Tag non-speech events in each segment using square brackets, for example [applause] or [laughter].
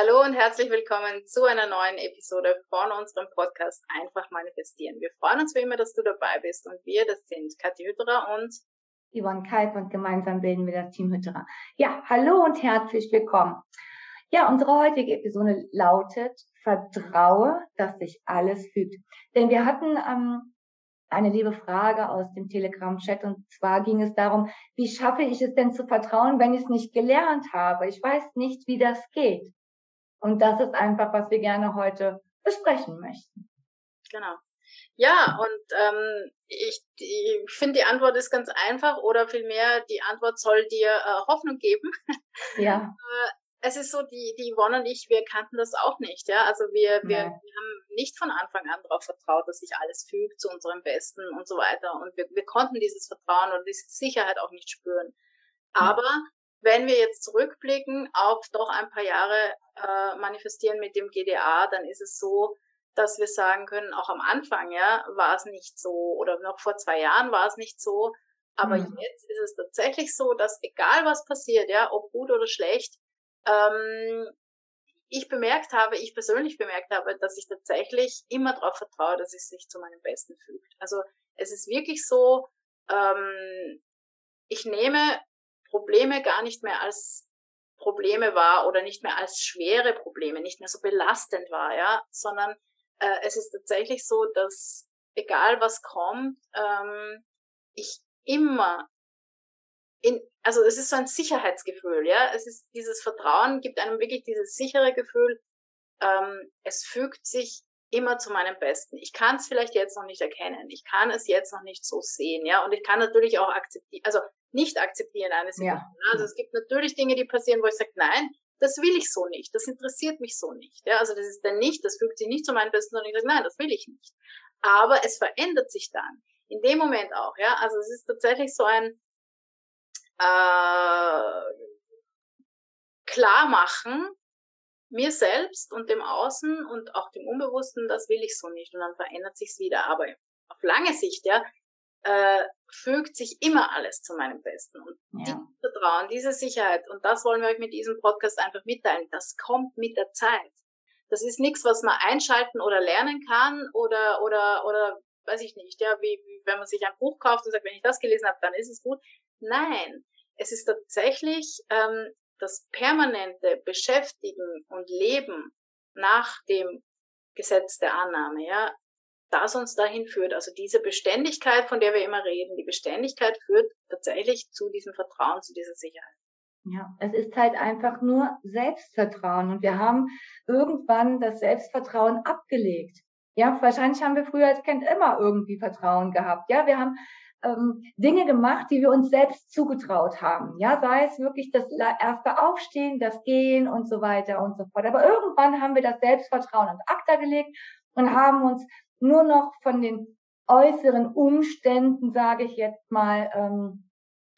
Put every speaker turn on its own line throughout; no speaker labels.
Hallo und herzlich willkommen zu einer neuen Episode von unserem Podcast Einfach manifestieren. Wir freuen uns wie immer, dass du dabei bist und wir, das sind Kathi Hütterer und
Yvonne Kalb und gemeinsam bilden wir das Team Hütterer. Ja, hallo und herzlich willkommen. Ja, unsere heutige Episode lautet Vertraue, dass sich alles fügt. Denn wir hatten ähm, eine liebe Frage aus dem Telegram-Chat und zwar ging es darum, wie schaffe ich es denn zu vertrauen, wenn ich es nicht gelernt habe? Ich weiß nicht, wie das geht. Und das ist einfach, was wir gerne heute besprechen möchten.
Genau. Ja, und ähm, ich, ich finde, die Antwort ist ganz einfach oder vielmehr, die Antwort soll dir äh, Hoffnung geben.
Ja. [laughs]
Es ist so, die, die Yvonne und ich, wir kannten das auch nicht, ja. Also wir, wir, wir haben nicht von Anfang an darauf vertraut, dass sich alles fügt zu unserem Besten und so weiter. Und wir, wir konnten dieses Vertrauen oder diese Sicherheit auch nicht spüren. Aber wenn wir jetzt zurückblicken auf doch ein paar Jahre äh, manifestieren mit dem GDA, dann ist es so, dass wir sagen können, auch am Anfang, ja, war es nicht so oder noch vor zwei Jahren war es nicht so. Aber mhm. jetzt ist es tatsächlich so, dass egal was passiert, ja, ob gut oder schlecht, ähm, ich bemerkt habe, ich persönlich bemerkt habe, dass ich tatsächlich immer darauf vertraue, dass es sich zu meinem Besten fügt. Also es ist wirklich so, ähm, ich nehme Probleme gar nicht mehr als Probleme wahr oder nicht mehr als schwere Probleme, nicht mehr so belastend war, ja, sondern äh, es ist tatsächlich so, dass egal was kommt, ähm, ich immer in, also es ist so ein Sicherheitsgefühl, ja, es ist dieses Vertrauen gibt einem wirklich dieses sichere Gefühl, ähm, es fügt sich immer zu meinem Besten. Ich kann es vielleicht jetzt noch nicht erkennen, ich kann es jetzt noch nicht so sehen, ja, und ich kann natürlich auch akzeptieren, also nicht akzeptieren eine Situation. Ja. Also es gibt natürlich Dinge, die passieren, wo ich sage, nein, das will ich so nicht, das interessiert mich so nicht. Ja, also das ist dann nicht, das fügt sich nicht zu meinem Besten, sondern ich sage, nein, das will ich nicht. Aber es verändert sich dann. In dem Moment auch, ja. Also es ist tatsächlich so ein äh, Klarmachen, mir selbst und dem Außen und auch dem Unbewussten, das will ich so nicht. Und dann verändert sich's wieder. Aber auf lange Sicht, ja, äh, fügt sich immer alles zu meinem Besten. Und ja. dieses Vertrauen, diese Sicherheit, und das wollen wir euch mit diesem Podcast einfach mitteilen, das kommt mit der Zeit. Das ist nichts, was man einschalten oder lernen kann oder, oder, oder, weiß ich nicht, ja, wie, wie wenn man sich ein Buch kauft und sagt, wenn ich das gelesen habe, dann ist es gut. Nein, es ist tatsächlich ähm, das permanente Beschäftigen und Leben nach dem Gesetz der Annahme, ja, das uns dahin führt. Also diese Beständigkeit, von der wir immer reden, die Beständigkeit führt tatsächlich zu diesem Vertrauen, zu dieser Sicherheit.
Ja, es ist halt einfach nur Selbstvertrauen und wir haben irgendwann das Selbstvertrauen abgelegt. Ja, wahrscheinlich haben wir früher als Kind immer irgendwie Vertrauen gehabt. Ja, wir haben ähm, Dinge gemacht, die wir uns selbst zugetraut haben. Ja, sei es wirklich das erste Aufstehen, das Gehen und so weiter und so fort. Aber irgendwann haben wir das Selbstvertrauen ins Akta gelegt und haben uns nur noch von den äußeren Umständen, sage ich jetzt mal, ähm,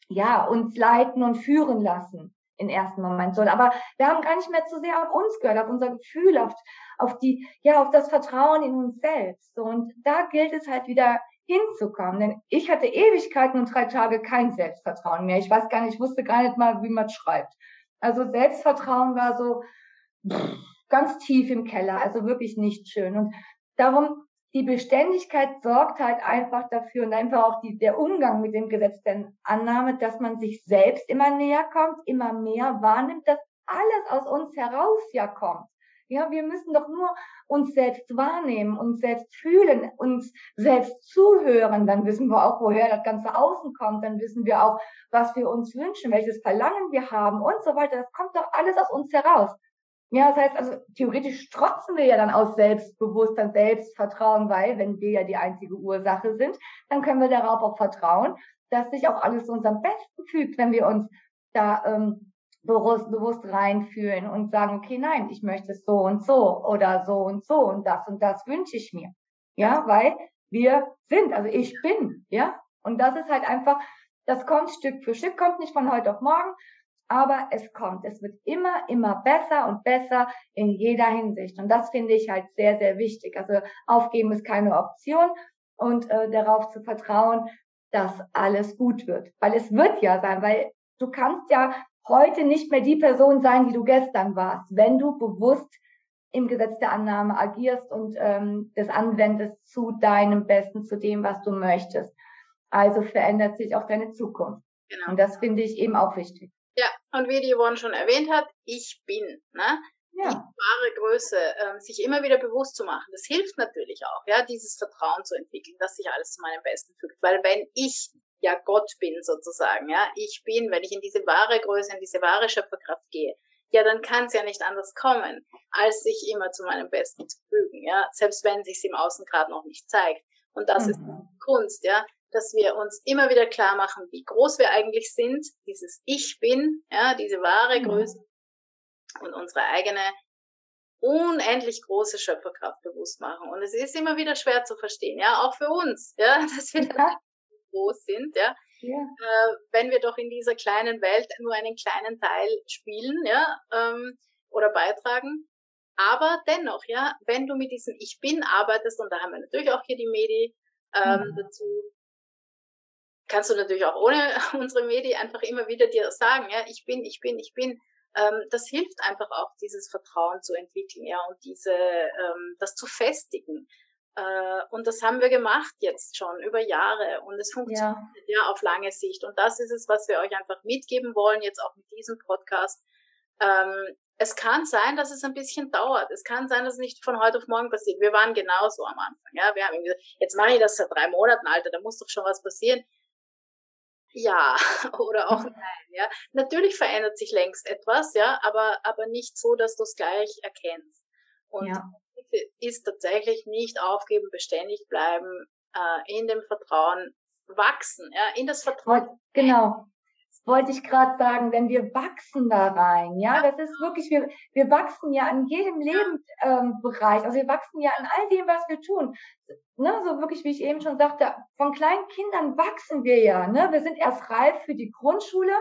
ja, uns leiten und führen lassen im ersten Moment soll. Aber wir haben gar nicht mehr zu sehr auf uns gehört, auf unser Gefühl, auf, auf die, ja, auf das Vertrauen in uns selbst. Und da gilt es halt wieder hinzukommen. Denn ich hatte Ewigkeiten und drei Tage kein Selbstvertrauen mehr. Ich weiß gar nicht, ich wusste gar nicht mal, wie man schreibt. Also Selbstvertrauen war so ganz tief im Keller, also wirklich nicht schön. Und darum die Beständigkeit sorgt halt einfach dafür und einfach auch die, der Umgang mit dem Gesetz der Annahme, dass man sich selbst immer näher kommt, immer mehr wahrnimmt, dass alles aus uns heraus ja kommt. Ja, wir müssen doch nur uns selbst wahrnehmen, uns selbst fühlen, uns selbst zuhören. Dann wissen wir auch, woher das ganze Außen kommt. Dann wissen wir auch, was wir uns wünschen, welches Verlangen wir haben und so weiter. Das kommt doch alles aus uns heraus. Ja, das heißt also, theoretisch strotzen wir ja dann aus Selbstbewusstsein, Selbstvertrauen, weil, wenn wir ja die einzige Ursache sind, dann können wir darauf auch vertrauen, dass sich auch alles zu unserem Besten fügt, wenn wir uns da ähm, bewusst, bewusst reinfühlen und sagen, okay, nein, ich möchte es so und so oder so und so und das und das wünsche ich mir. Ja, weil wir sind, also ich bin, ja. Und das ist halt einfach, das kommt Stück für Stück, kommt nicht von heute auf morgen, aber es kommt. Es wird immer, immer besser und besser in jeder Hinsicht. Und das finde ich halt sehr, sehr wichtig. Also aufgeben ist keine Option und äh, darauf zu vertrauen, dass alles gut wird. Weil es wird ja sein, weil du kannst ja heute nicht mehr die Person sein, die du gestern warst, wenn du bewusst im Gesetz der Annahme agierst und ähm, das anwendest zu deinem Besten, zu dem, was du möchtest. Also verändert sich auch deine Zukunft. Genau. Und das finde ich eben auch wichtig.
Ja, und wie die Yvonne schon erwähnt hat, ich bin, ne? Ja. Die wahre Größe, ähm, sich immer wieder bewusst zu machen. Das hilft natürlich auch, ja, dieses Vertrauen zu entwickeln, dass sich alles zu meinem Besten fügt. Weil wenn ich ja Gott bin sozusagen, ja, ich bin, wenn ich in diese wahre Größe, in diese wahre Schöpferkraft gehe, ja, dann kann es ja nicht anders kommen, als sich immer zu meinem Besten zu fügen, ja, selbst wenn sich im Außen gerade noch nicht zeigt. Und das mhm. ist Kunst, ja, dass wir uns immer wieder klar machen, wie groß wir eigentlich sind, dieses Ich bin, ja, diese wahre mhm. Größe und unsere eigene unendlich große Schöpferkraft bewusst machen. Und es ist immer wieder schwer zu verstehen, ja, auch für uns, ja, [laughs] dass wir ja. Groß sind, ja. ja. Äh, wenn wir doch in dieser kleinen Welt nur einen kleinen Teil spielen, ja, ähm, oder beitragen. Aber dennoch, ja, wenn du mit diesem Ich Bin arbeitest, und da haben wir natürlich auch hier die Medi ähm, mhm. dazu, kannst du natürlich auch ohne [laughs] unsere Medi einfach immer wieder dir sagen, ja, ich bin, ich bin, ich bin. Ähm, das hilft einfach auch, dieses Vertrauen zu entwickeln, ja, und diese, ähm, das zu festigen. Äh, und das haben wir gemacht jetzt schon über Jahre und es funktioniert ja. ja auf lange Sicht. Und das ist es, was wir euch einfach mitgeben wollen, jetzt auch mit diesem Podcast. Ähm, es kann sein, dass es ein bisschen dauert. Es kann sein, dass es nicht von heute auf morgen passiert. Wir waren genauso am Anfang. Ja, wir haben gesagt, jetzt mache ich das seit drei Monaten, Alter, da muss doch schon was passieren. Ja, [laughs] oder auch nein, ja. Natürlich verändert sich längst etwas, ja, aber, aber nicht so, dass du es gleich erkennst. Und ja ist tatsächlich nicht aufgeben, beständig bleiben, äh, in dem Vertrauen wachsen, ja, in das Vertrauen.
Genau. Wollte ich gerade sagen, wenn wir wachsen da rein, ja, das ist wirklich, wir, wir wachsen ja an jedem Lebensbereich, ähm, also wir wachsen ja an all dem, was wir tun. Ne, so wirklich, wie ich eben schon sagte, von kleinen Kindern wachsen wir ja, ne, wir sind erst reif für die Grundschule,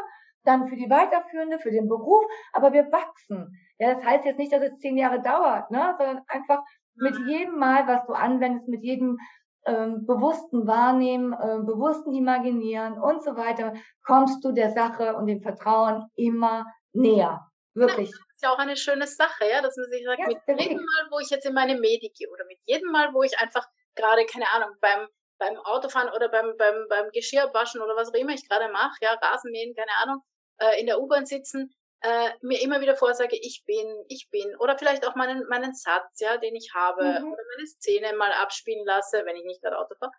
dann für die weiterführende, für den Beruf, aber wir wachsen. Ja, das heißt jetzt nicht, dass es zehn Jahre dauert, ne, sondern einfach mit mhm. jedem Mal, was du anwendest, mit jedem ähm, bewussten Wahrnehmen, äh, bewussten Imaginieren und so weiter, kommst du der Sache und dem Vertrauen immer näher. Wirklich. Ja,
das ist ja auch eine schöne Sache, ja, dass man sich sagt, ja, mit jedem Mal, wo ich jetzt in meine Medi gehe oder mit jedem Mal, wo ich einfach gerade, keine Ahnung, beim beim Autofahren oder beim, beim, beim Geschirrwaschen oder was auch immer ich gerade mache, ja, Rasenmähen, keine Ahnung, äh, in der U-Bahn sitzen, äh, mir immer wieder vorsage, ich bin, ich bin, oder vielleicht auch meinen, meinen Satz, ja, den ich habe, mhm. oder meine Szene mal abspielen lasse, wenn ich nicht gerade Auto fahre.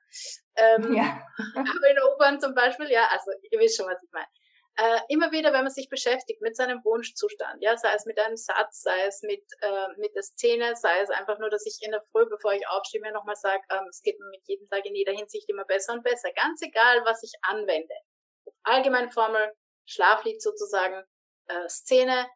Ähm, ja. [laughs] aber in der U-Bahn zum Beispiel, ja, also ihr wisst schon, was ich meine. Äh, immer wieder, wenn man sich beschäftigt mit seinem Wunschzustand, ja, sei es mit einem Satz, sei es mit, äh, mit der Szene, sei es einfach nur, dass ich in der Früh, bevor ich aufstehe, mir nochmal sage, ähm, es geht mir mit jedem Tag in jeder Hinsicht immer besser und besser. Ganz egal, was ich anwende. Allgemeine Formel, Schlaflied sozusagen, äh, Szene,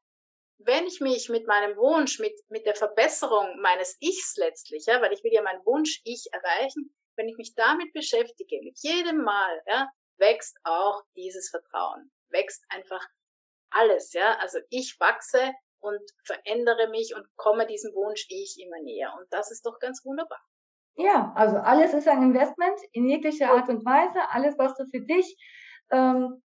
wenn ich mich mit meinem Wunsch, mit, mit der Verbesserung meines Ichs letztlich, ja, weil ich will ja mein Wunsch-Ich erreichen, wenn ich mich damit beschäftige, mit jedem Mal, ja, wächst auch dieses Vertrauen, wächst einfach alles, ja, also ich wachse und verändere mich und komme diesem Wunsch-Ich immer näher und das ist doch ganz wunderbar.
Ja, also alles ist ein Investment in jeglicher Art und Weise, alles, was du für dich ähm,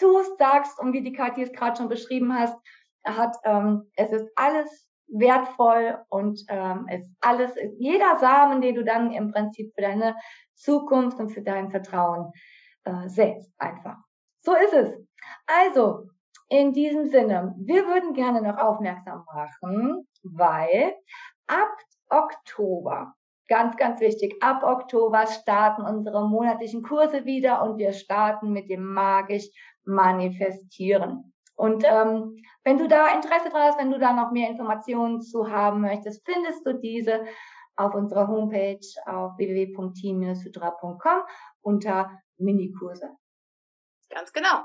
tust, sagst und wie die Kathi es gerade schon beschrieben hast, hat, ähm, es ist alles wertvoll und ähm, es alles, jeder Samen, den du dann im Prinzip für deine Zukunft und für dein Vertrauen äh, setzt, einfach. So ist es. Also, in diesem Sinne, wir würden gerne noch aufmerksam machen, weil ab Oktober Ganz, ganz wichtig. Ab Oktober starten unsere monatlichen Kurse wieder und wir starten mit dem magisch manifestieren. Und ähm, wenn du da Interesse dran hast, wenn du da noch mehr Informationen zu haben möchtest, findest du diese auf unserer Homepage auf www.team-sutra.com unter Minikurse.
Ganz genau.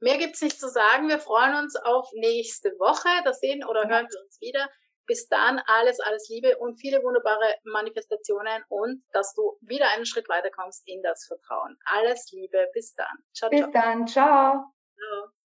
Mehr gibt's nicht zu sagen. Wir freuen uns auf nächste Woche. Das sehen oder hören wir uns wieder. Bis dann alles, alles Liebe und viele wunderbare Manifestationen und dass du wieder einen Schritt weiter kommst in das Vertrauen. Alles Liebe. Bis dann.
Ciao, Bis ciao. dann. Ciao. ciao.